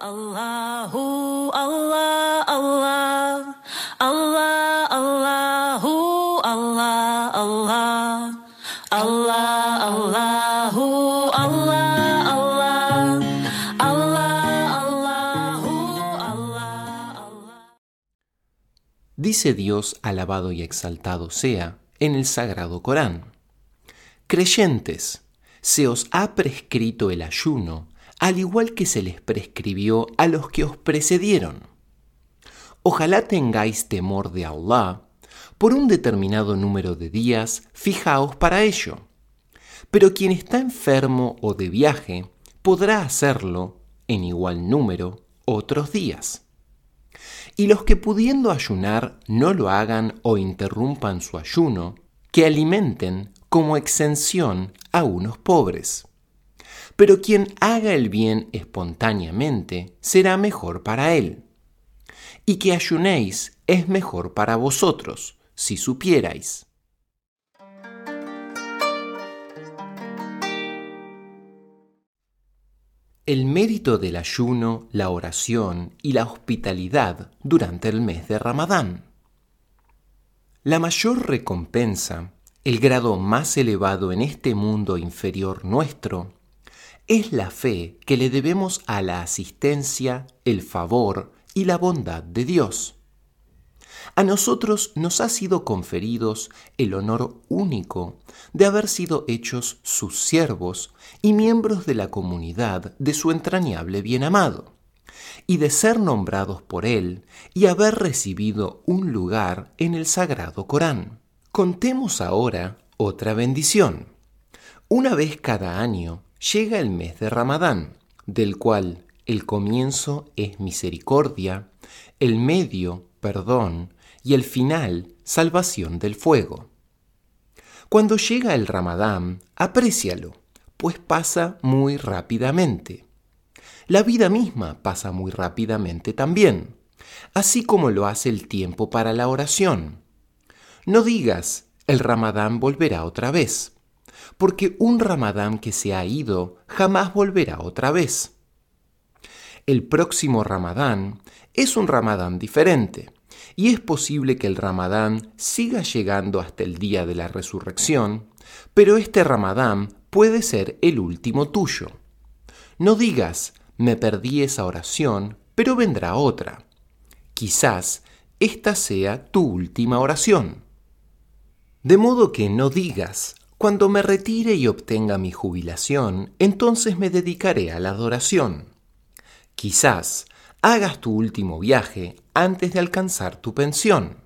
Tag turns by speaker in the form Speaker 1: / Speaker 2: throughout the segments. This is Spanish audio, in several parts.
Speaker 1: Allahu Allah Allah. Allah Allahu Allah Allah. Allah Allahu Allah Allah. Allah Allahu Allah Allah.
Speaker 2: Dice Dios, alabado y exaltado sea, en el sagrado Corán. Creyentes, se os ha prescrito el ayuno, al igual que se les prescribió a los que os precedieron. Ojalá tengáis temor de Allah, por un determinado número de días, fijaos para ello. Pero quien está enfermo o de viaje podrá hacerlo, en igual número, otros días. Y los que pudiendo ayunar no lo hagan o interrumpan su ayuno, que alimenten como exención a unos pobres. Pero quien haga el bien espontáneamente será mejor para él. Y que ayunéis es mejor para vosotros, si supierais. El mérito del ayuno, la oración y la hospitalidad durante el mes de Ramadán. La mayor recompensa, el grado más elevado en este mundo inferior nuestro, es la fe que le debemos a la asistencia, el favor y la bondad de Dios. A nosotros nos ha sido conferidos el honor único de haber sido hechos sus siervos y miembros de la comunidad de su entrañable bien amado, y de ser nombrados por él y haber recibido un lugar en el sagrado Corán. Contemos ahora otra bendición. Una vez cada año llega el mes de Ramadán, del cual el comienzo es misericordia, el medio perdón y el final salvación del fuego. Cuando llega el Ramadán, aprécialo, pues pasa muy rápidamente. La vida misma pasa muy rápidamente también, así como lo hace el tiempo para la oración. No digas, el Ramadán volverá otra vez, porque un Ramadán que se ha ido jamás volverá otra vez. El próximo Ramadán es un Ramadán diferente, y es posible que el Ramadán siga llegando hasta el día de la resurrección, pero este Ramadán puede ser el último tuyo. No digas, me perdí esa oración, pero vendrá otra. Quizás esta sea tu última oración. De modo que no digas, cuando me retire y obtenga mi jubilación, entonces me dedicaré a la adoración. Quizás hagas tu último viaje antes de alcanzar tu pensión.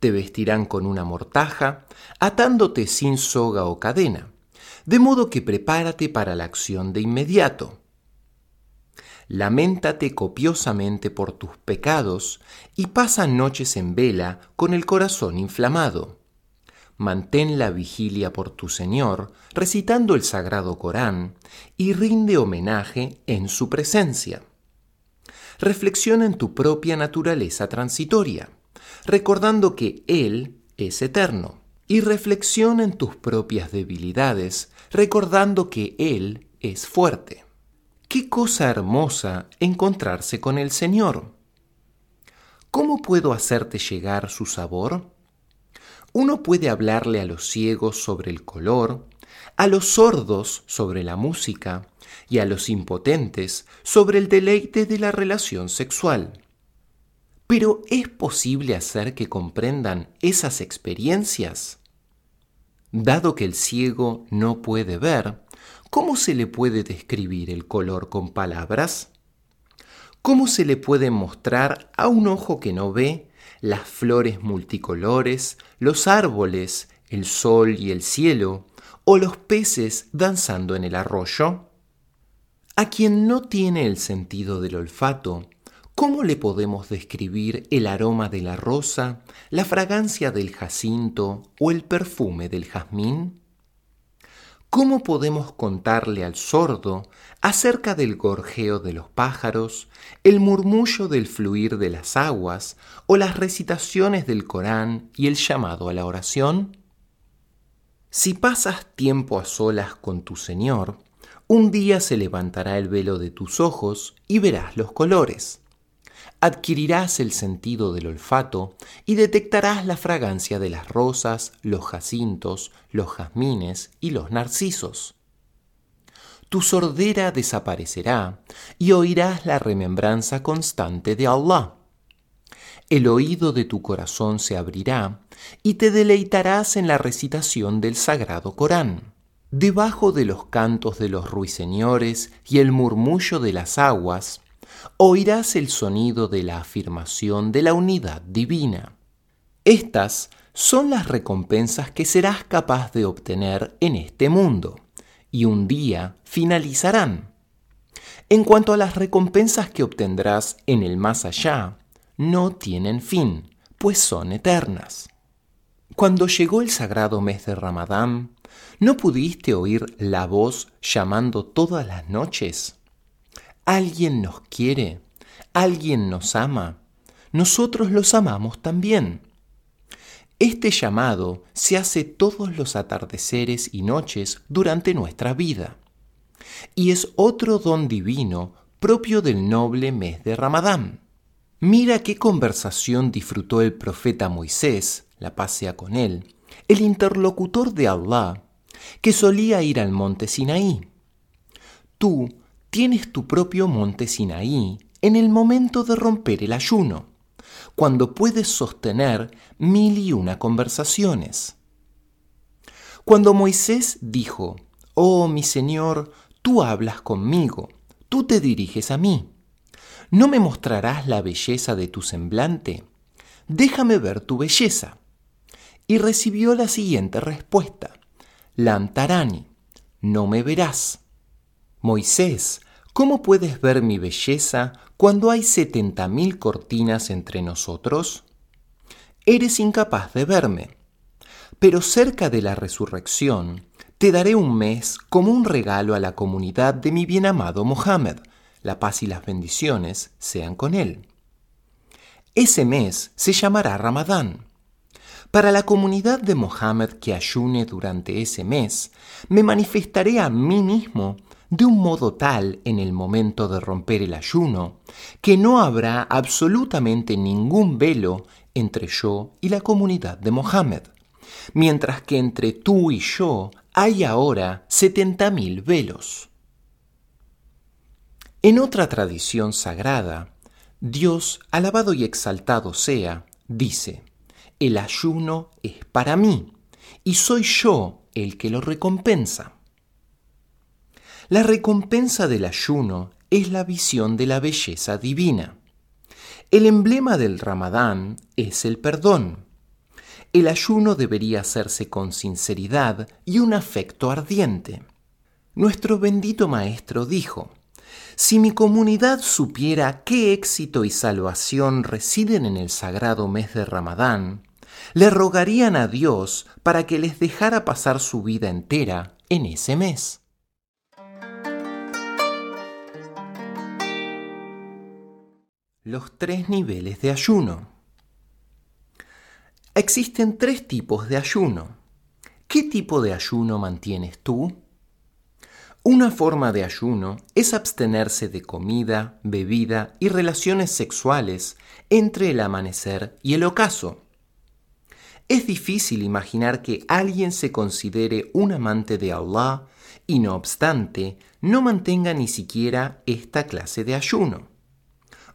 Speaker 2: Te vestirán con una mortaja, atándote sin soga o cadena, de modo que prepárate para la acción de inmediato. Lamentate copiosamente por tus pecados y pasa noches en vela con el corazón inflamado. Mantén la vigilia por tu Señor, recitando el sagrado Corán, y rinde homenaje en su presencia reflexiona en tu propia naturaleza transitoria, recordando que Él es eterno, y reflexiona en tus propias debilidades, recordando que Él es fuerte. Qué cosa hermosa encontrarse con el Señor. ¿Cómo puedo hacerte llegar su sabor? Uno puede hablarle a los ciegos sobre el color, a los sordos sobre la música y a los impotentes sobre el deleite de la relación sexual. Pero ¿es posible hacer que comprendan esas experiencias? Dado que el ciego no puede ver, ¿cómo se le puede describir el color con palabras? ¿Cómo se le puede mostrar a un ojo que no ve las flores multicolores, los árboles, el sol y el cielo, o los peces danzando en el arroyo? A quien no tiene el sentido del olfato, ¿cómo le podemos describir el aroma de la rosa, la fragancia del jacinto o el perfume del jazmín? ¿Cómo podemos contarle al sordo acerca del gorjeo de los pájaros, el murmullo del fluir de las aguas o las recitaciones del Corán y el llamado a la oración? Si pasas tiempo a solas con tu Señor, Un día se levantará el velo de tus ojos y verás los colores. Adquirirás el sentido del olfato y detectarás la fragancia de las rosas, los jacintos, los jazmines y los narcisos. Tu sordera desaparecerá y oirás la remembranza constante de Allah. El oído de tu corazón se abrirá y te deleitarás en la recitación del sagrado Corán debajo de los cantos de los ruiseñores y el murmullo de las aguas, oirás el sonido de la afirmación de la unidad divina. Estas son las recompensas que serás capaz de obtener en este mundo, y un día finalizarán. En cuanto a las recompensas que obtendrás en el más allá, no tienen fin, pues son eternas. Cuando llegó el sagrado mes de Ramadán, ¿No pudiste oír la voz llamando todas las noches? Alguien nos quiere, alguien nos ama, nosotros los amamos también. Este llamado se hace todos los atardeceres y noches durante nuestra vida, y es otro don divino propio del noble mes de Ramadán. Mira qué conversación disfrutó el profeta Moisés, la paz sea con él, el interlocutor de Allah, que solía ir al monte Sinaí. Tú tienes tu propio monte Sinaí en el momento de romper el ayuno, cuando puedes sostener mil y una conversaciones. Cuando Moisés dijo, Oh mi Señor, tú hablas conmigo, tú te diriges a mí. ¿No me mostrarás la belleza de tu semblante? Déjame ver tu belleza. Y recibió la siguiente respuesta. Lantarani, no me verás. Moisés, ¿cómo puedes ver mi belleza cuando hay setenta mil cortinas entre nosotros? Eres incapaz de verme. Pero cerca de la resurrección, te daré un mes como un regalo a la comunidad de mi bien amado Mohammed. La paz y las bendiciones sean con él. Ese mes se llamará Ramadán para la comunidad de Mohammed que ayune durante ese mes, me manifestaré a mí mismo de un modo tal en el momento de romper el ayuno, que no habrá absolutamente ningún velo entre yo y la comunidad de Mohammed, mientras que entre tú y yo hay ahora setenta mil velos. En otra tradición sagrada, Dios, alabado y exaltado sea, dice, el ayuno es para mí y soy yo el que lo recompensa. La recompensa del ayuno es la visión de la belleza divina. El emblema del ramadán es el perdón. El ayuno debería hacerse con sinceridad y un afecto ardiente. Nuestro bendito Maestro dijo, si mi comunidad supiera qué éxito y salvación residen en el sagrado mes de Ramadán, le rogarían a Dios para que les dejara pasar su vida entera en ese mes. Los tres niveles de ayuno. Existen tres tipos de ayuno. ¿Qué tipo de ayuno mantienes tú? Una forma de ayuno es abstenerse de comida, bebida y relaciones sexuales entre el amanecer y el ocaso. Es difícil imaginar que alguien se considere un amante de Allah y no obstante no mantenga ni siquiera esta clase de ayuno.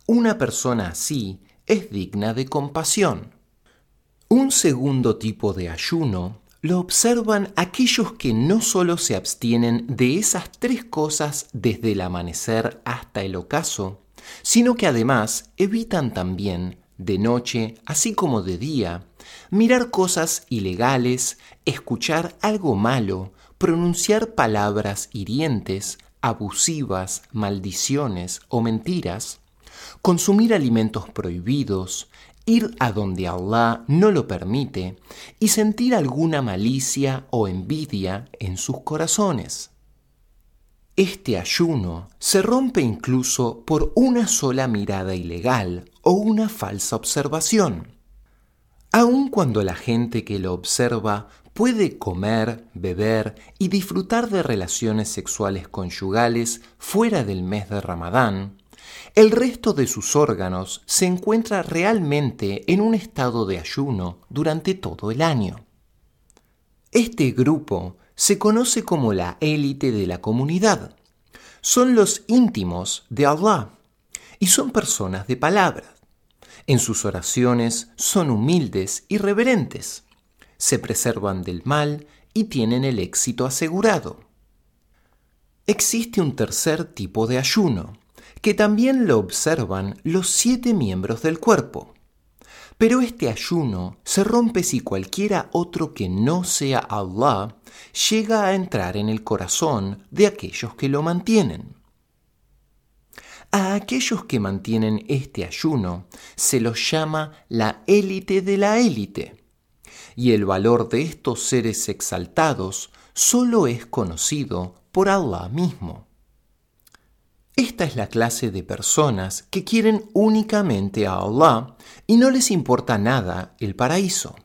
Speaker 2: Una persona así es digna de compasión. Un segundo tipo de ayuno lo observan aquellos que no solo se abstienen de esas tres cosas desde el amanecer hasta el ocaso, sino que además evitan también, de noche así como de día, mirar cosas ilegales, escuchar algo malo, pronunciar palabras hirientes, abusivas, maldiciones o mentiras, consumir alimentos prohibidos, ir a donde Allah no lo permite y sentir alguna malicia o envidia en sus corazones. Este ayuno se rompe incluso por una sola mirada ilegal o una falsa observación aun cuando la gente que lo observa puede comer, beber y disfrutar de relaciones sexuales conyugales fuera del mes de Ramadán, el resto de sus órganos se encuentra realmente en un estado de ayuno durante todo el año. Este grupo se conoce como la élite de la comunidad. Son los íntimos de Allah y son personas de palabra. En sus oraciones son humildes y reverentes. Se preservan del mal y tienen el éxito asegurado. Existe un tercer tipo de ayuno, que también lo observan los siete miembros del cuerpo. Pero este ayuno se rompe si cualquiera otro que no sea Allah llega a entrar en el corazón de aquellos que lo mantienen. A aquellos que mantienen este ayuno se los llama la élite de la élite, y el valor de estos seres exaltados solo es conocido por Allah mismo. Esta es la clase de personas que quieren únicamente a Allah y no les importa nada el paraíso.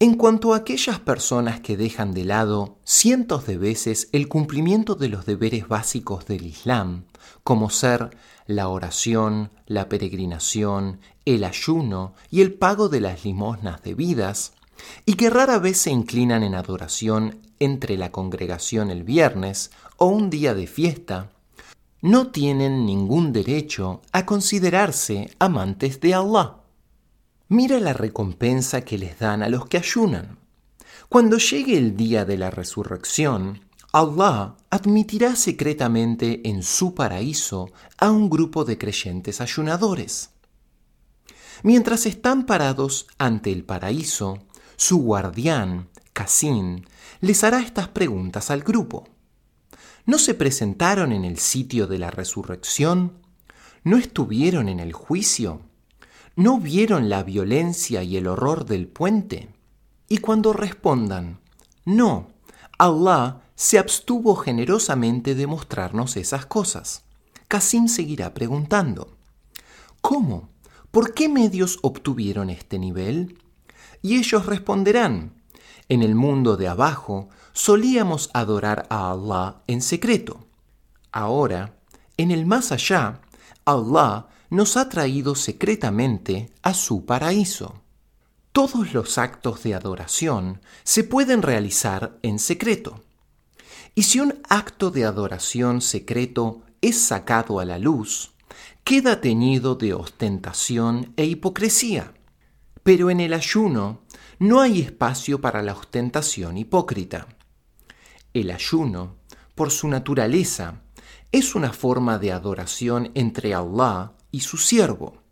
Speaker 2: En cuanto a aquellas personas que dejan de lado cientos de veces el cumplimiento de los deberes básicos del Islam, como ser la oración, la peregrinación, el ayuno y el pago de las limosnas debidas, y que rara vez se inclinan en adoración entre la congregación el viernes o un día de fiesta, no tienen ningún derecho a considerarse amantes de Allah. Mira la recompensa que les dan a los que ayunan. Cuando llegue el día de la resurrección, Allah admitirá secretamente en su paraíso a un grupo de creyentes ayunadores. Mientras están parados ante el paraíso, su guardián, Casín, les hará estas preguntas al grupo. ¿No se presentaron en el sitio de la resurrección? ¿No estuvieron en el juicio? ¿No vieron la violencia y el horror del puente? Y cuando respondan, no, Allah se abstuvo generosamente de mostrarnos esas cosas. Casim seguirá preguntando, ¿cómo? ¿Por qué medios obtuvieron este nivel? Y ellos responderán, en el mundo de abajo solíamos adorar a Allah en secreto. Ahora, en el más allá, Allah nos ha traído secretamente a su paraíso. Todos los actos de adoración se pueden realizar en secreto. Y si un acto de adoración secreto es sacado a la luz, queda teñido de ostentación e hipocresía. Pero en el ayuno no hay espacio para la ostentación hipócrita. El ayuno, por su naturaleza, es una forma de adoración entre Allah y su siervo.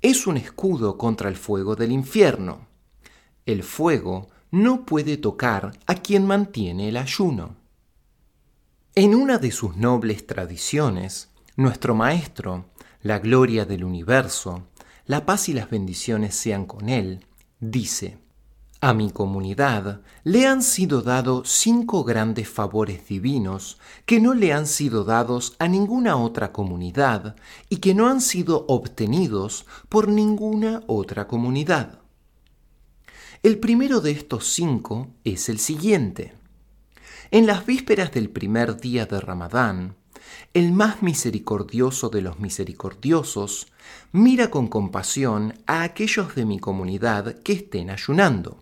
Speaker 2: Es un escudo contra el fuego del infierno. El fuego no puede tocar a quien mantiene el ayuno. En una de sus nobles tradiciones, nuestro Maestro, la gloria del universo, la paz y las bendiciones sean con él, dice, a mi comunidad le han sido dados cinco grandes favores divinos que no le han sido dados a ninguna otra comunidad y que no han sido obtenidos por ninguna otra comunidad. El primero de estos cinco es el siguiente. En las vísperas del primer día de Ramadán, el más misericordioso de los misericordiosos mira con compasión a aquellos de mi comunidad que estén ayunando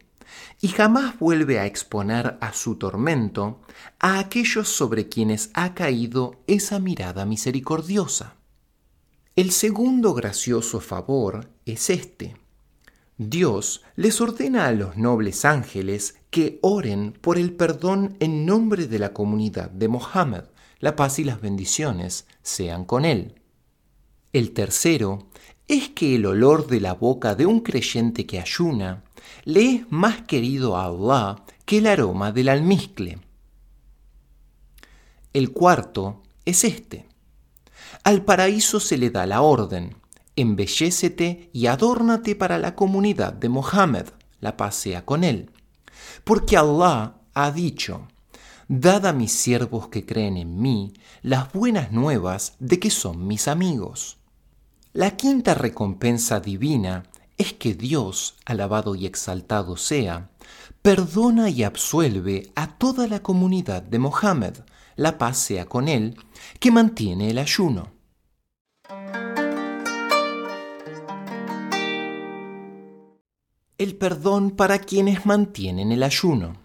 Speaker 2: y jamás vuelve a exponer a su tormento a aquellos sobre quienes ha caído esa mirada misericordiosa. El segundo gracioso favor es este. Dios les ordena a los nobles ángeles que oren por el perdón en nombre de la comunidad de Mohammed, la paz y las bendiciones sean con él. El tercero es que el olor de la boca de un creyente que ayuna le es más querido a Allah que el aroma del almizcle. El cuarto es este. Al paraíso se le da la orden, embellécete y adórnate para la comunidad de Mohammed, la pasea con él. Porque Allah ha dicho, dad a mis siervos que creen en mí las buenas nuevas de que son mis amigos. La quinta recompensa divina es que Dios, alabado y exaltado sea, perdona y absuelve a toda la comunidad de Mohammed, la paz sea con él, que mantiene el ayuno. El perdón para quienes mantienen el ayuno.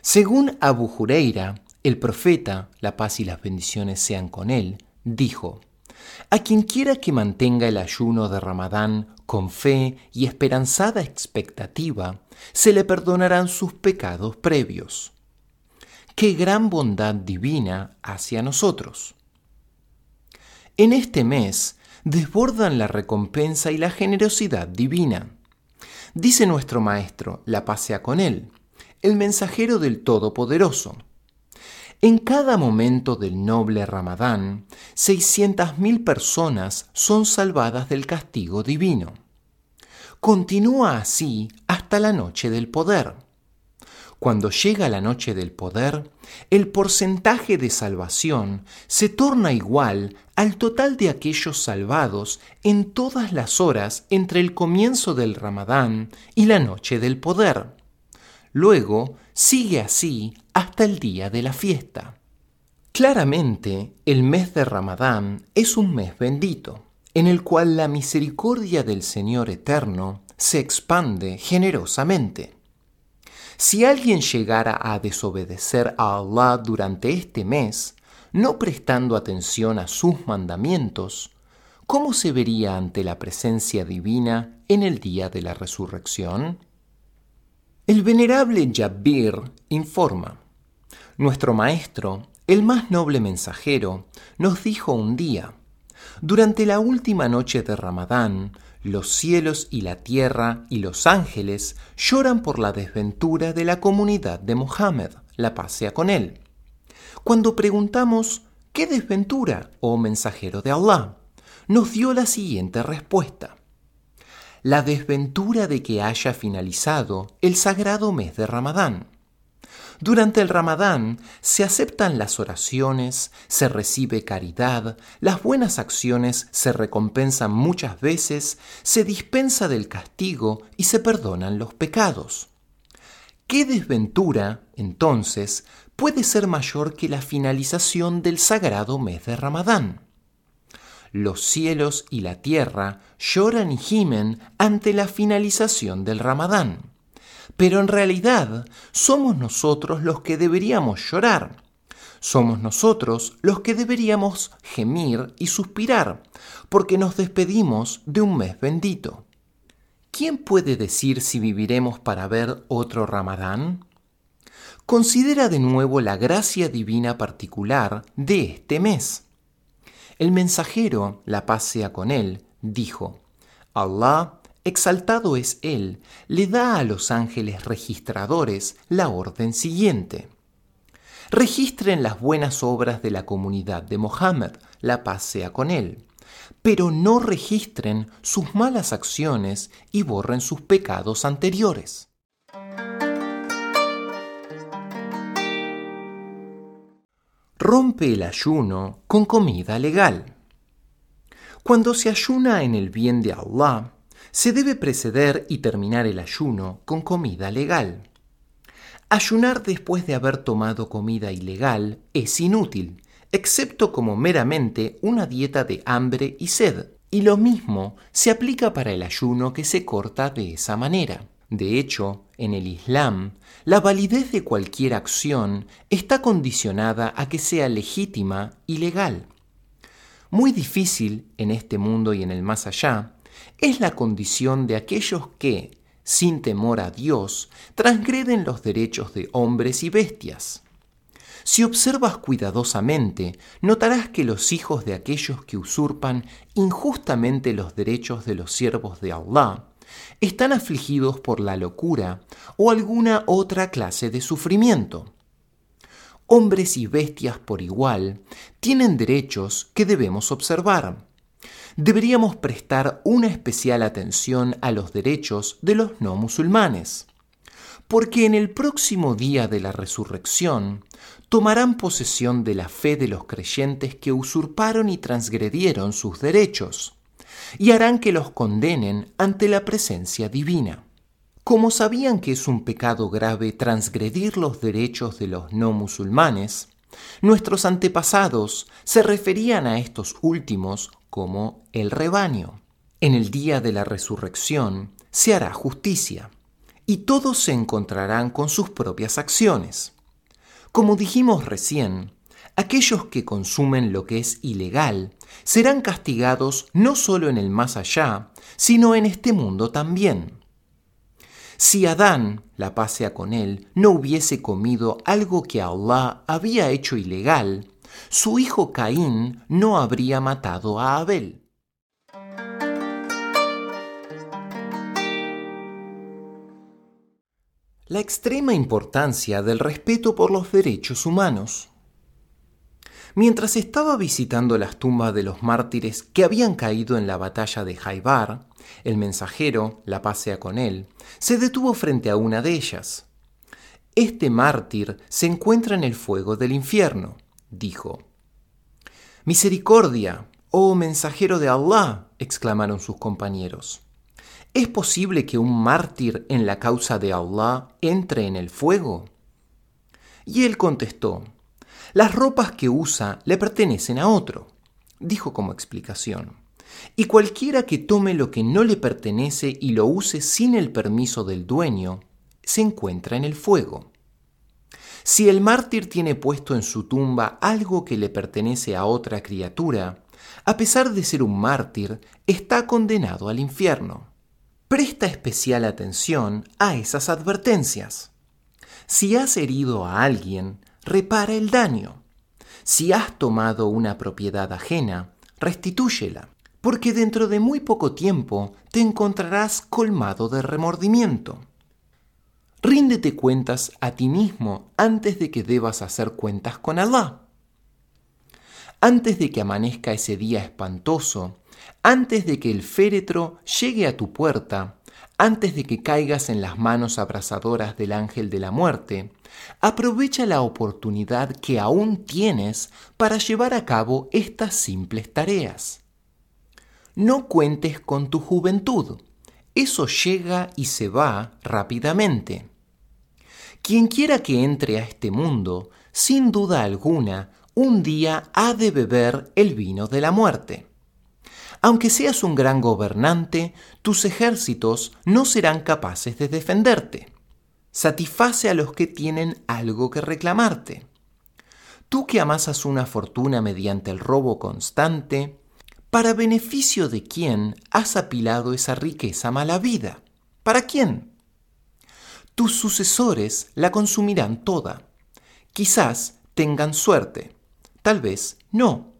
Speaker 2: Según Abu Jureira, el profeta, la paz y las bendiciones sean con él, dijo, A quien quiera que mantenga el ayuno de Ramadán con fe y esperanzada expectativa, se le perdonarán sus pecados previos qué gran bondad divina hacia nosotros. En este mes desbordan la recompensa y la generosidad divina. Dice nuestro Maestro, la pasea con él, el mensajero del Todopoderoso. En cada momento del noble Ramadán, 600.000 personas son salvadas del castigo divino. Continúa así hasta la noche del poder. Cuando llega la noche del poder, el porcentaje de salvación se torna igual al total de aquellos salvados en todas las horas entre el comienzo del Ramadán y la noche del poder. Luego sigue así hasta el día de la fiesta. Claramente, el mes de Ramadán es un mes bendito, en el cual la misericordia del Señor Eterno se expande generosamente. Si alguien llegara a desobedecer a Allah durante este mes, no prestando atención a sus mandamientos, ¿cómo se vería ante la presencia divina en el día de la resurrección? El venerable Jabir informa, Nuestro Maestro, el más noble mensajero, nos dijo un día, durante la última noche de Ramadán, los cielos y la tierra y los ángeles lloran por la desventura de la comunidad de Mohammed, la paz sea con él. Cuando preguntamos, ¿qué desventura, oh mensajero de Allah? nos dio la siguiente respuesta. La desventura de que haya finalizado el sagrado mes de Ramadán. Durante el Ramadán se aceptan las oraciones, se recibe caridad, las buenas acciones se recompensan muchas veces, se dispensa del castigo y se perdonan los pecados. ¿Qué desventura, entonces, puede ser mayor que la finalización del sagrado mes de Ramadán? Los cielos y la tierra lloran y gimen ante la finalización del Ramadán pero en realidad somos nosotros los que deberíamos llorar. Somos nosotros los que deberíamos gemir y suspirar, porque nos despedimos de un mes bendito. ¿Quién puede decir si viviremos para ver otro Ramadán? Considera de nuevo la gracia divina particular de este mes. El mensajero, la paz sea con él, dijo, Allah exaltado es Él, le da a los ángeles registradores la orden siguiente. Registren las buenas obras de la comunidad de Mohammed, la paz sea con él, pero no registren sus malas acciones y borren sus pecados anteriores. Rompe el ayuno con comida legal. Cuando se ayuna en el bien de Allah, se debe preceder y terminar el ayuno con comida legal. Ayunar después de haber tomado comida ilegal es inútil, excepto como meramente una dieta de hambre y sed, y lo mismo se aplica para el ayuno que se corta de esa manera. De hecho, en el Islam, la validez de cualquier acción está condicionada a que sea legítima y legal. Muy difícil, en este mundo y en el más allá, es la condición de aquellos que, sin temor a Dios, transgreden los derechos de hombres y bestias. Si observas cuidadosamente, notarás que los hijos de aquellos que usurpan injustamente los derechos de los siervos de Allah están afligidos por la locura o alguna otra clase de sufrimiento. Hombres y bestias por igual tienen derechos que debemos observar deberíamos prestar una especial atención a los derechos de los no musulmanes, porque en el próximo día de la resurrección tomarán posesión de la fe de los creyentes que usurparon y transgredieron sus derechos, y harán que los condenen ante la presencia divina. como sabían que es un pecado grave transgredir los derechos de los no musulmanes, nuestros antepasados se referían a estos últimos como el rebaño. En el día de la resurrección se hará justicia y todos se encontrarán con sus propias acciones. Como dijimos recién, aquellos que consumen lo que es ilegal serán castigados no solo en el más allá, sino en este mundo también. Si Adán, la paz sea con él, no hubiese comido algo que Allah había hecho ilegal, su hijo Caín no habría matado a Abel. La extrema importancia del respeto por los derechos humanos. Mientras estaba visitando las tumbas de los mártires que habían caído en la batalla de Jaibar, el mensajero, la pasea con él, se detuvo frente a una de ellas. Este mártir se encuentra en el fuego del infierno, dijo. Misericordia, oh mensajero de Allah, exclamaron sus compañeros. ¿Es posible que un mártir en la causa de Allah entre en el fuego? Y él contestó, las ropas que usa le pertenecen a otro, dijo como explicación. Y cualquiera que tome lo que no le pertenece y lo use sin el permiso del dueño, se encuentra en el fuego. Si el mártir tiene puesto en su tumba algo que le pertenece a otra criatura, a pesar de ser un mártir, está condenado al infierno. Presta especial atención a esas advertencias. Si has herido a alguien, repara el daño. Si has tomado una propiedad ajena, restitúyela, porque dentro de muy poco tiempo te encontrarás colmado de remordimiento. Ríndete cuentas a ti mismo antes de que debas hacer cuentas con Allah. Antes de que amanezca ese día espantoso, antes de que el féretro llegue a tu puerta, antes de que caigas en las manos abrasadoras del ángel de la muerte, aprovecha la oportunidad que aún tienes para llevar a cabo estas simples tareas. No cuentes con tu juventud, eso llega y se va rápidamente. Quien quiera que entre a este mundo, sin duda alguna, un día ha de beber el vino de la muerte. Aunque seas un gran gobernante, tus ejércitos no serán capaces de defenderte. Satisface a los que tienen algo que reclamarte. Tú que amasas una fortuna mediante el robo constante, ¿para beneficio de quién has apilado esa riqueza mala vida? ¿Para quién? Tus sucesores la consumirán toda. Quizás tengan suerte, tal vez no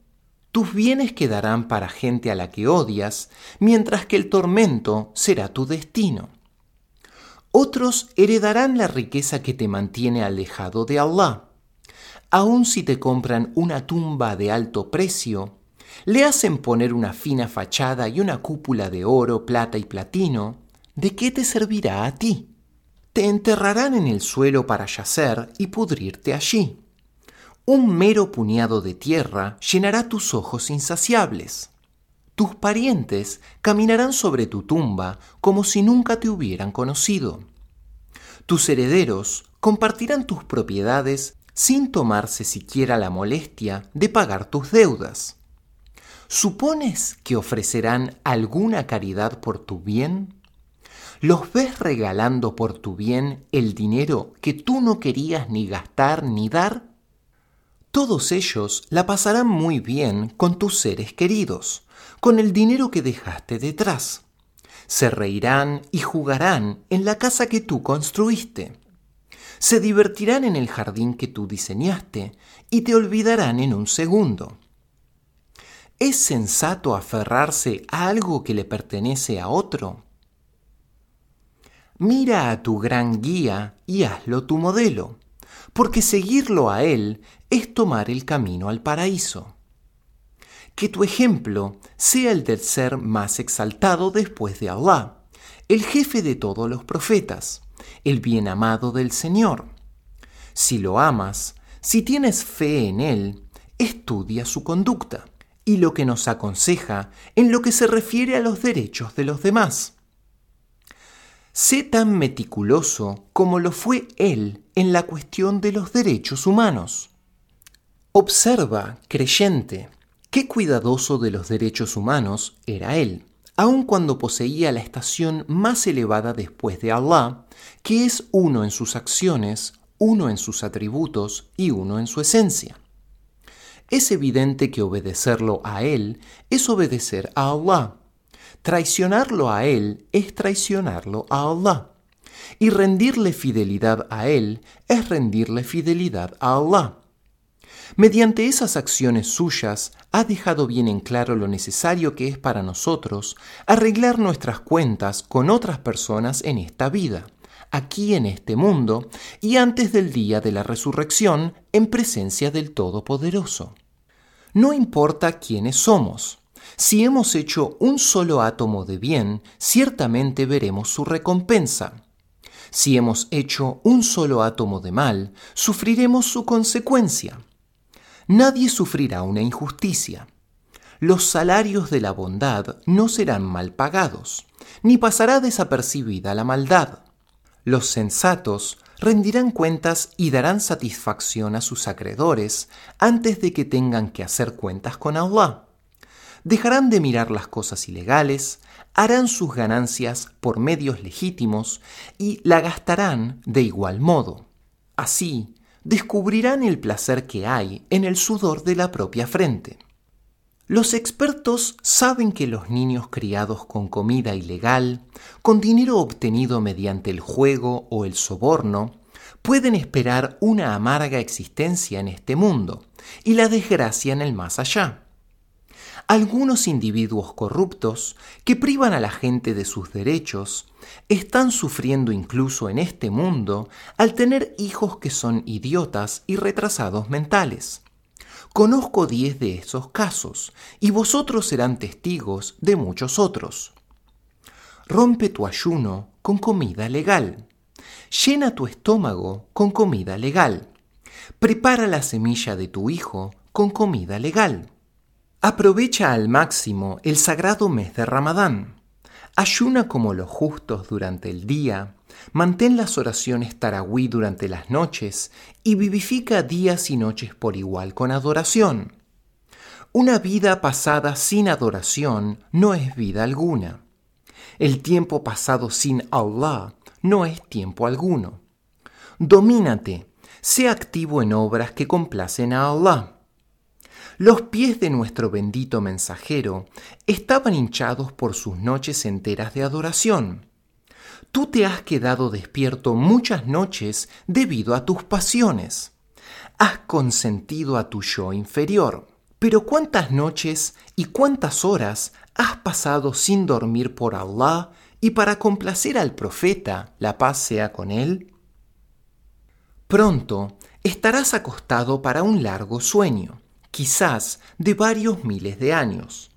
Speaker 2: tus bienes quedarán para gente a la que odias, mientras que el tormento será tu destino. Otros heredarán la riqueza que te mantiene alejado de Allah. Aun si te compran una tumba de alto precio, le hacen poner una fina fachada y una cúpula de oro, plata y platino, ¿de qué te servirá a ti? Te enterrarán en el suelo para yacer y pudrirte allí. Un mero puñado de tierra llenará tus ojos insaciables. Tus parientes caminarán sobre tu tumba como si nunca te hubieran conocido. Tus herederos compartirán tus propiedades sin tomarse siquiera la molestia de pagar tus deudas. ¿Supones que ofrecerán alguna caridad por tu bien? ¿Los ves regalando por tu bien el dinero que tú no querías ni gastar ni dar? Todos ellos la pasarán muy bien con tus seres queridos, con el dinero que dejaste detrás. Se reirán y jugarán en la casa que tú construiste. Se divertirán en el jardín que tú diseñaste y te olvidarán en un segundo. ¿Es sensato aferrarse a algo que le pertenece a otro? Mira a tu gran guía y hazlo tu modelo porque seguirlo a Él es tomar el camino al paraíso. Que tu ejemplo sea el del ser más exaltado después de Allah, el jefe de todos los profetas, el bien amado del Señor. Si lo amas, si tienes fe en Él, estudia su conducta y lo que nos aconseja en lo que se refiere a los derechos de los demás. Sé tan meticuloso como lo fue él en la cuestión de los derechos humanos. Observa, creyente, qué cuidadoso de los derechos humanos era él, aun cuando poseía la estación más elevada después de Allah, que es uno en sus acciones, uno en sus atributos y uno en su esencia. Es evidente que obedecerlo a Él es obedecer a Allah. Traicionarlo a Él es traicionarlo a Allah. Y rendirle fidelidad a Él es rendirle fidelidad a Allah. Mediante esas acciones suyas ha dejado bien en claro lo necesario que es para nosotros arreglar nuestras cuentas con otras personas en esta vida, aquí en este mundo y antes del día de la resurrección en presencia del Todopoderoso. No importa quiénes somos. Si hemos hecho un solo átomo de bien, ciertamente veremos su recompensa. Si hemos hecho un solo átomo de mal, sufriremos su consecuencia. Nadie sufrirá una injusticia. Los salarios de la bondad no serán mal pagados, ni pasará desapercibida la maldad. Los sensatos rendirán cuentas y darán satisfacción a sus acreedores antes de que tengan que hacer cuentas con Allah. Dejarán de mirar las cosas ilegales, harán sus ganancias por medios legítimos y la gastarán de igual modo. Así, descubrirán el placer que hay en el sudor de la propia frente. Los expertos saben que los niños criados con comida ilegal, con dinero obtenido mediante el juego o el soborno, pueden esperar una amarga existencia en este mundo y la desgracia en el más allá. Algunos individuos corruptos que privan a la gente de sus derechos están sufriendo incluso en este mundo al tener hijos que son idiotas y retrasados mentales. Conozco diez de esos casos, y vosotros serán testigos de muchos otros. Rompe tu ayuno con comida legal. Llena tu estómago con comida legal. Prepara la semilla de tu hijo con comida legal. Aprovecha al máximo el sagrado mes de Ramadán. Ayuna como los justos durante el día Mantén las oraciones tarawí durante las noches y vivifica días y noches por igual con adoración. Una vida pasada sin adoración no es vida alguna. El tiempo pasado sin Allah no es tiempo alguno. Domínate, sé activo en obras que complacen a Allah. Los pies de nuestro bendito mensajero estaban hinchados por sus noches enteras de adoración tú te has quedado despierto muchas noches debido a tus pasiones. Has consentido a tu yo inferior. Pero ¿cuántas noches y cuántas horas has pasado sin dormir por Allah y para complacer al profeta, la paz sea con él? Pronto estarás acostado para un largo sueño, quizás de varios miles de años.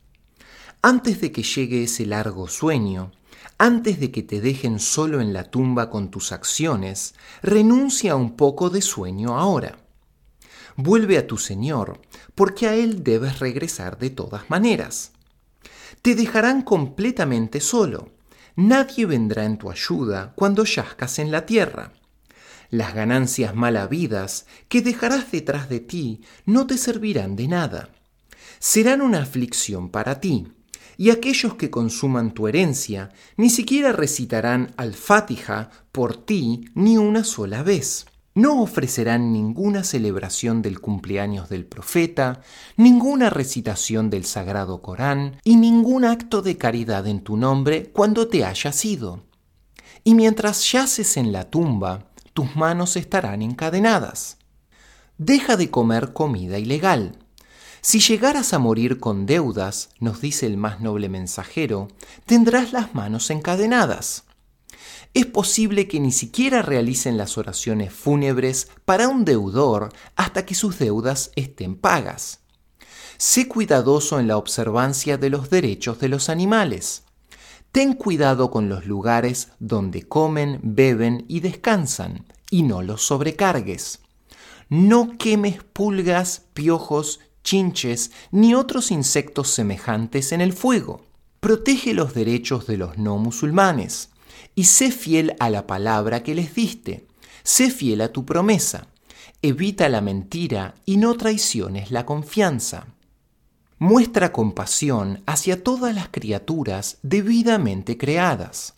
Speaker 2: Antes de que llegue ese largo sueño, antes de que te dejen solo en la tumba con tus acciones, renuncia un poco de sueño ahora. Vuelve a tu Señor, porque a Él debes regresar de todas maneras. Te dejarán completamente solo. Nadie vendrá en tu ayuda cuando yazcas en la tierra. Las ganancias mal habidas que dejarás detrás de ti no te servirán de nada. Serán una aflicción para ti y aquellos que consuman tu herencia ni siquiera recitarán al Fatiha por ti ni una sola vez. No ofrecerán ninguna celebración del cumpleaños del profeta, ninguna recitación del sagrado Corán y ningún acto de caridad en tu nombre cuando te hayas ido. Y mientras yaces en la tumba, tus manos estarán encadenadas. Deja de comer comida ilegal si llegaras a morir con deudas, nos dice el más noble mensajero, tendrás las manos encadenadas. Es posible que ni siquiera realicen las oraciones fúnebres para un deudor hasta que sus deudas estén pagas. Sé cuidadoso en la observancia de los derechos de los animales. Ten cuidado con los lugares donde comen, beben y descansan, y no los sobrecargues. No quemes pulgas, piojos chinches ni otros insectos semejantes en el fuego. Protege los derechos de los no musulmanes y sé fiel a la palabra que les diste. Sé fiel a tu promesa. Evita la mentira y no traiciones la confianza. Muestra compasión hacia todas las criaturas debidamente creadas.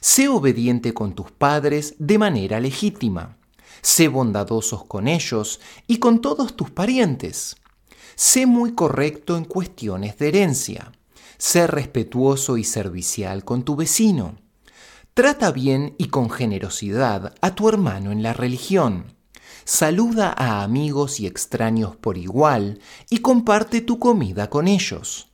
Speaker 2: Sé obediente con tus padres de manera legítima. Sé bondadosos con ellos y con todos tus parientes. Sé muy correcto en cuestiones de herencia. Sé respetuoso y servicial con tu vecino. Trata bien y con generosidad a tu hermano en la religión. Saluda a amigos y extraños por igual y comparte tu comida con ellos.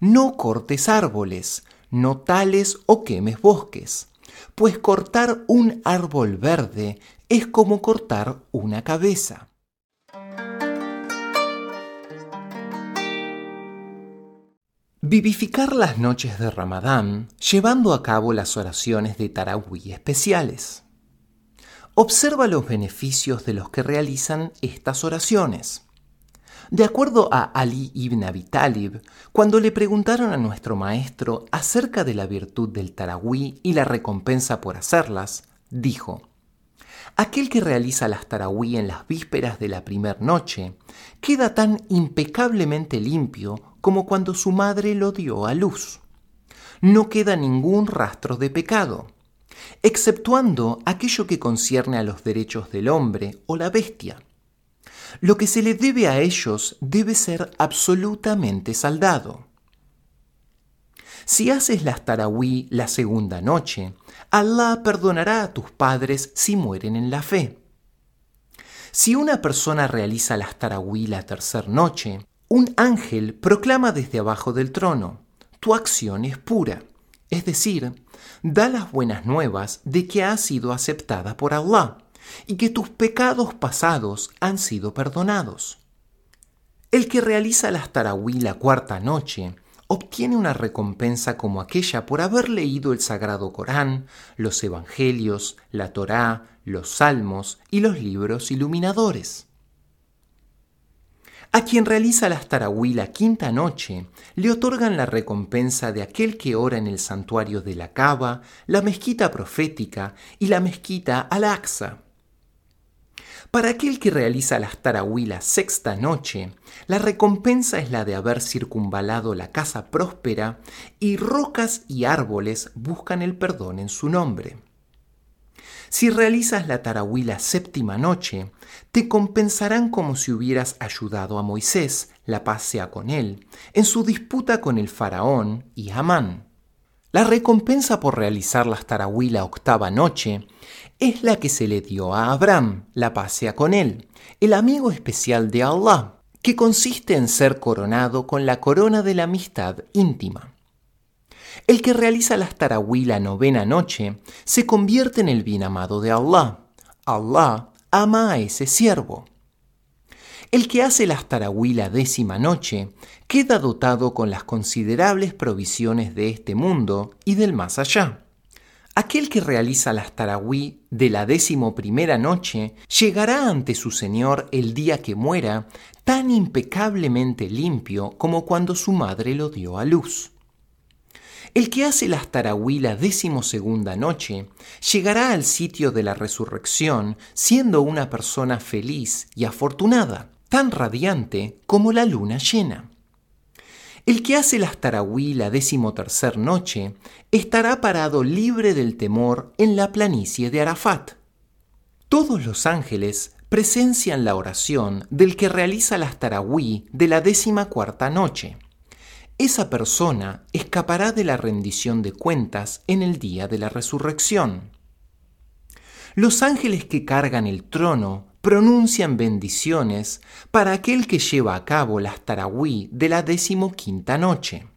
Speaker 2: No cortes árboles, no tales o quemes bosques, pues cortar un árbol verde es como cortar una cabeza. Vivificar las noches de Ramadán llevando a cabo las oraciones de Tarahui especiales. Observa los beneficios de los que realizan estas oraciones. De acuerdo a Ali ibn Abi Talib, cuando le preguntaron a nuestro maestro acerca de la virtud del Tarahui y la recompensa por hacerlas, dijo: Aquel que realiza las Tarahui en las vísperas de la primer noche queda tan impecablemente limpio como cuando su madre lo dio a luz. No queda ningún rastro de pecado exceptuando aquello que concierne a los derechos del hombre o la bestia. Lo que se le debe a ellos debe ser absolutamente saldado. Si haces las tarawí la segunda noche, Allah perdonará a tus padres si mueren en la fe. Si una persona realiza las tarawí la tercera noche, un ángel proclama desde abajo del trono, tu acción es pura, es decir, da las buenas nuevas de que has sido aceptada por Allah y que tus pecados pasados han sido perdonados. El que realiza las tarawí la cuarta noche obtiene una recompensa como aquella por haber leído el Sagrado Corán, los Evangelios, la Torá, los Salmos y los libros iluminadores. A quien realiza las tarawí la quinta noche, le otorgan la recompensa de aquel que ora en el santuario de la Cava, la mezquita profética y la mezquita al-Aqsa. Para aquel que realiza las tarawí la sexta noche, la recompensa es la de haber circunvalado la casa próspera y rocas y árboles buscan el perdón en su nombre. Si realizas la tarawí la séptima noche, te compensarán como si hubieras ayudado a Moisés, la paz sea con él, en su disputa con el faraón y Amán. La recompensa por realizar las tarawí la octava noche es la que se le dio a Abraham, la paz sea con él, el amigo especial de Allah, que consiste en ser coronado con la corona de la amistad íntima. El que realiza las tarawí la novena noche se convierte en el bien amado de Allah. Allah ama a ese siervo. El que hace las tarawí la décima noche queda dotado con las considerables provisiones de este mundo y del más allá. Aquel que realiza las tarawí de la décimo primera noche llegará ante su Señor el día que muera tan impecablemente limpio como cuando su madre lo dio a luz. El que hace las tarawí la segunda noche llegará al sitio de la resurrección siendo una persona feliz y afortunada, tan radiante como la luna llena. El que hace las tarawí la decimotercer noche estará parado libre del temor en la planicie de Arafat. Todos los ángeles presencian la oración del que realiza las tarawí de la cuarta noche esa persona escapará de la rendición de cuentas en el día de la resurrección. Los ángeles que cargan el trono pronuncian bendiciones para aquel que lleva a cabo las tarawí de la decimoquinta noche.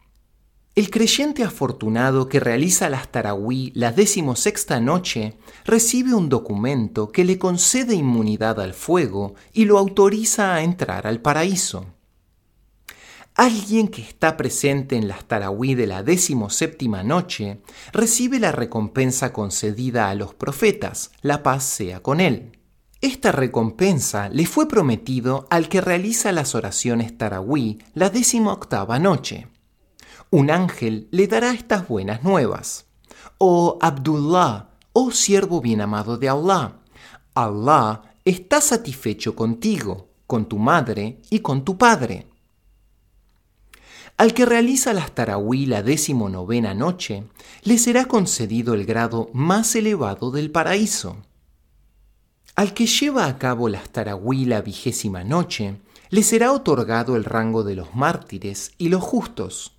Speaker 2: El creyente afortunado que realiza las tarawí la decimosexta noche recibe un documento que le concede inmunidad al fuego y lo autoriza a entrar al paraíso. Alguien que está presente en las tarawí de la séptima noche recibe la recompensa concedida a los profetas, la paz sea con él. Esta recompensa le fue prometido al que realiza las oraciones tarawí la octava noche. Un ángel le dará estas buenas nuevas. oh Abdullah, oh siervo bien amado de Allah, Allah está satisfecho contigo, con tu madre y con tu padre. Al que realiza las tarawí la decimonovena noche, le será concedido el grado más elevado del paraíso. Al que lleva a cabo las tarawí la vigésima noche, le será otorgado el rango de los mártires y los justos.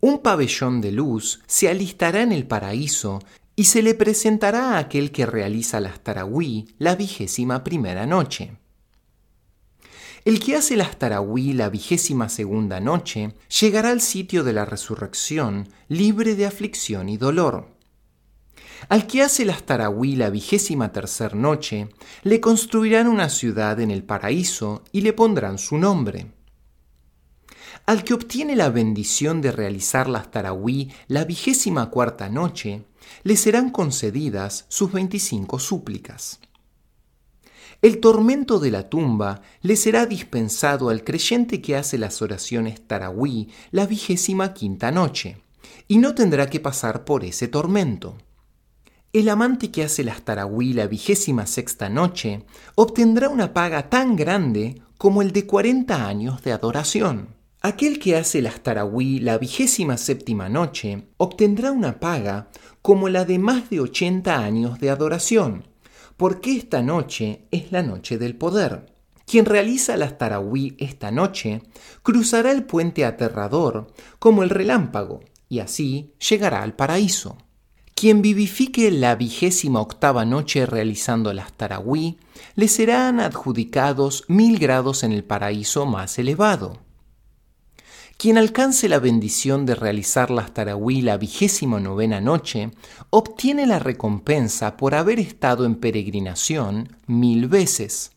Speaker 2: Un pabellón de luz se alistará en el paraíso y se le presentará a aquel que realiza las tarawí la vigésima primera noche. El que hace las tarawí la vigésima segunda noche llegará al sitio de la resurrección libre de aflicción y dolor. Al que hace las tarawí la vigésima tercera noche, le construirán una ciudad en el paraíso y le pondrán su nombre. Al que obtiene la bendición de realizar las tarawí la vigésima cuarta noche, le serán concedidas sus veinticinco súplicas. El tormento de la tumba le será dispensado al creyente que hace las oraciones tarawí la vigésima quinta noche, y no tendrá que pasar por ese tormento. El amante que hace las tarawí la vigésima sexta noche obtendrá una paga tan grande como el de cuarenta años de adoración. Aquel que hace las tarawí la vigésima séptima noche obtendrá una paga como la de más de ochenta años de adoración porque esta noche es la noche del poder. Quien realiza las tarawí esta noche cruzará el puente aterrador como el relámpago y así llegará al paraíso. Quien vivifique la vigésima octava noche realizando las tarawí, le serán adjudicados mil grados en el paraíso más elevado. Quien alcance la bendición de realizar las tarawí la vigésima novena noche, obtiene la recompensa por haber estado en peregrinación mil veces.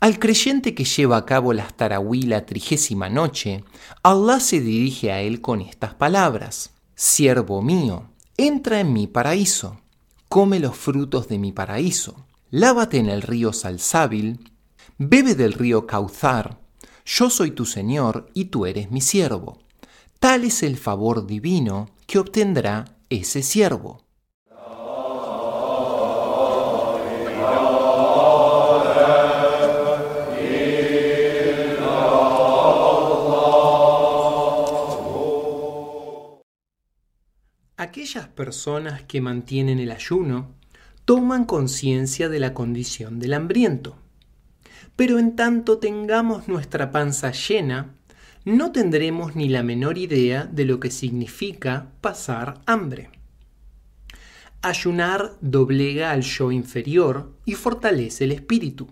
Speaker 2: Al creyente que lleva a cabo las tarawí la trigésima noche, Allah se dirige a él con estas palabras: Siervo mío, entra en mi paraíso, come los frutos de mi paraíso, lávate en el río Salsábil, bebe del río Cauzar, yo soy tu Señor y tú eres mi siervo. Tal es el favor divino que obtendrá ese siervo. Aquellas personas que mantienen el ayuno toman conciencia de la condición del hambriento pero en tanto tengamos nuestra panza llena, no tendremos ni la menor idea de lo que significa pasar hambre. Ayunar doblega al yo inferior y fortalece el espíritu.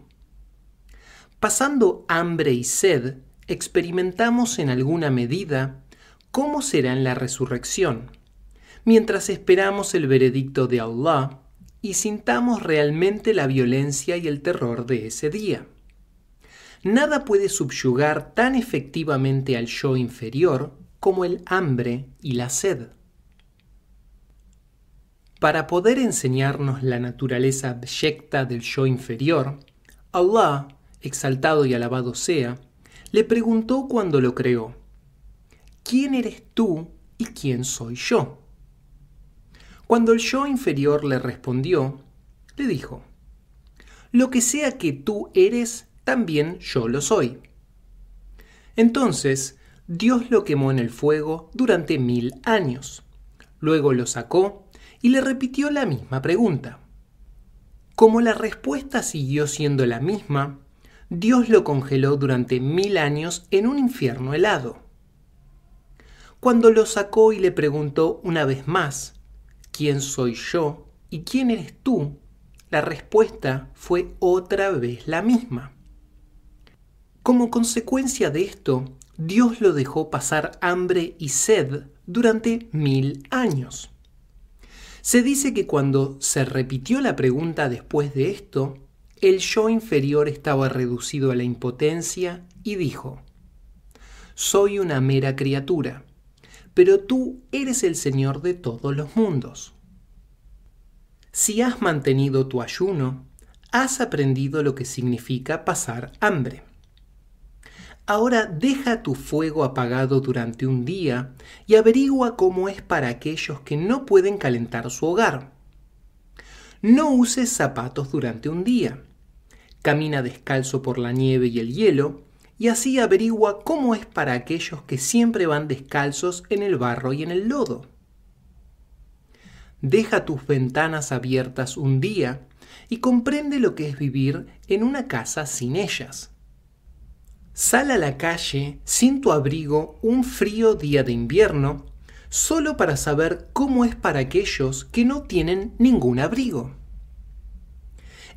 Speaker 2: Pasando hambre y sed, experimentamos en alguna medida cómo será en la resurrección, mientras esperamos el veredicto de Allah y sintamos realmente la violencia y el terror de ese día. Nada puede subyugar tan efectivamente al yo inferior como el hambre y la sed. Para poder enseñarnos la naturaleza abyecta del yo inferior, Allah, exaltado y alabado sea, le preguntó cuando lo creó, ¿quién eres tú y quién soy yo? Cuando el yo inferior le respondió, le dijo, lo que sea que tú eres también yo lo soy. Entonces, Dios lo quemó en el fuego durante mil años. Luego lo sacó y le repitió la misma pregunta. Como la respuesta siguió siendo la misma, Dios lo congeló durante mil años en un infierno helado. Cuando lo sacó y le preguntó una vez más, ¿quién soy yo y quién eres tú? La respuesta fue otra vez la misma. Como consecuencia de esto, Dios lo dejó pasar hambre y sed durante mil años. Se dice que cuando se repitió la pregunta después de esto, el yo inferior estaba reducido a la impotencia y dijo, Soy una mera criatura, pero tú eres el Señor de todos los mundos. Si has mantenido tu ayuno, has aprendido lo que significa pasar hambre. Ahora deja tu fuego apagado durante un día y averigua cómo es para aquellos que no pueden calentar su hogar. No uses zapatos durante un día. Camina descalzo por la nieve y el hielo y así averigua cómo es para aquellos que siempre van descalzos en el barro y en el lodo. Deja tus ventanas abiertas un día y comprende lo que es vivir en una casa sin ellas. Sal a la calle sin tu abrigo un frío día de invierno, solo para saber cómo es para aquellos que no tienen ningún abrigo.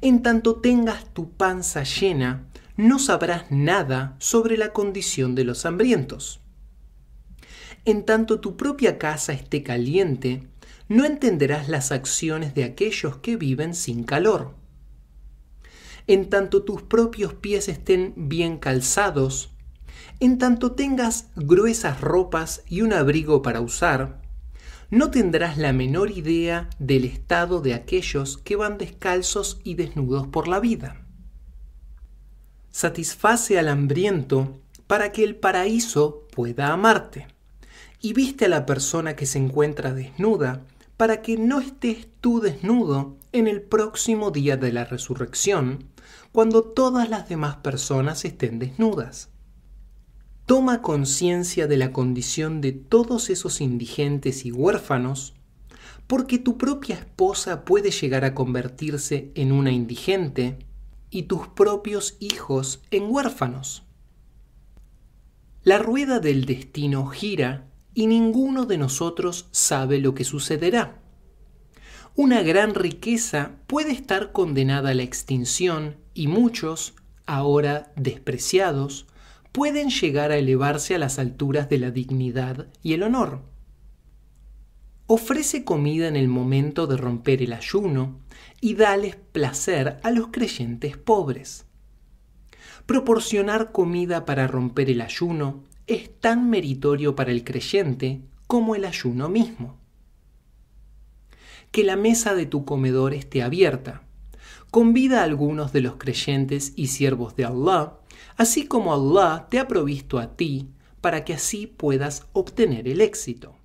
Speaker 2: En tanto tengas tu panza llena, no sabrás nada sobre la condición de los hambrientos. En tanto tu propia casa esté caliente, no entenderás las acciones de aquellos que viven sin calor. En tanto tus propios pies estén bien calzados, en tanto tengas gruesas ropas y un abrigo para usar, no tendrás la menor idea del estado de aquellos que van descalzos y desnudos por la vida satisface al hambriento para que el paraíso pueda amarte. Y viste a la persona que se encuentra desnuda para que no estés tú desnudo en el próximo día de la resurrección, cuando todas las demás personas estén desnudas. Toma conciencia de la condición de todos esos indigentes y huérfanos, porque tu propia esposa puede llegar a convertirse en una indigente y tus propios hijos en huérfanos. La rueda del destino gira y ninguno de nosotros sabe lo que sucederá. Una gran riqueza puede estar condenada a la extinción y muchos, ahora despreciados, pueden llegar a elevarse a las alturas de la dignidad y el honor. Ofrece comida en el momento de romper el ayuno y dales placer a los creyentes pobres. Proporcionar comida para romper el ayuno es tan meritorio para el creyente como el ayuno mismo. Que la mesa de tu comedor esté abierta convida a algunos de los creyentes y siervos de Allah, así como Allah te ha provisto a ti para que así puedas obtener el éxito.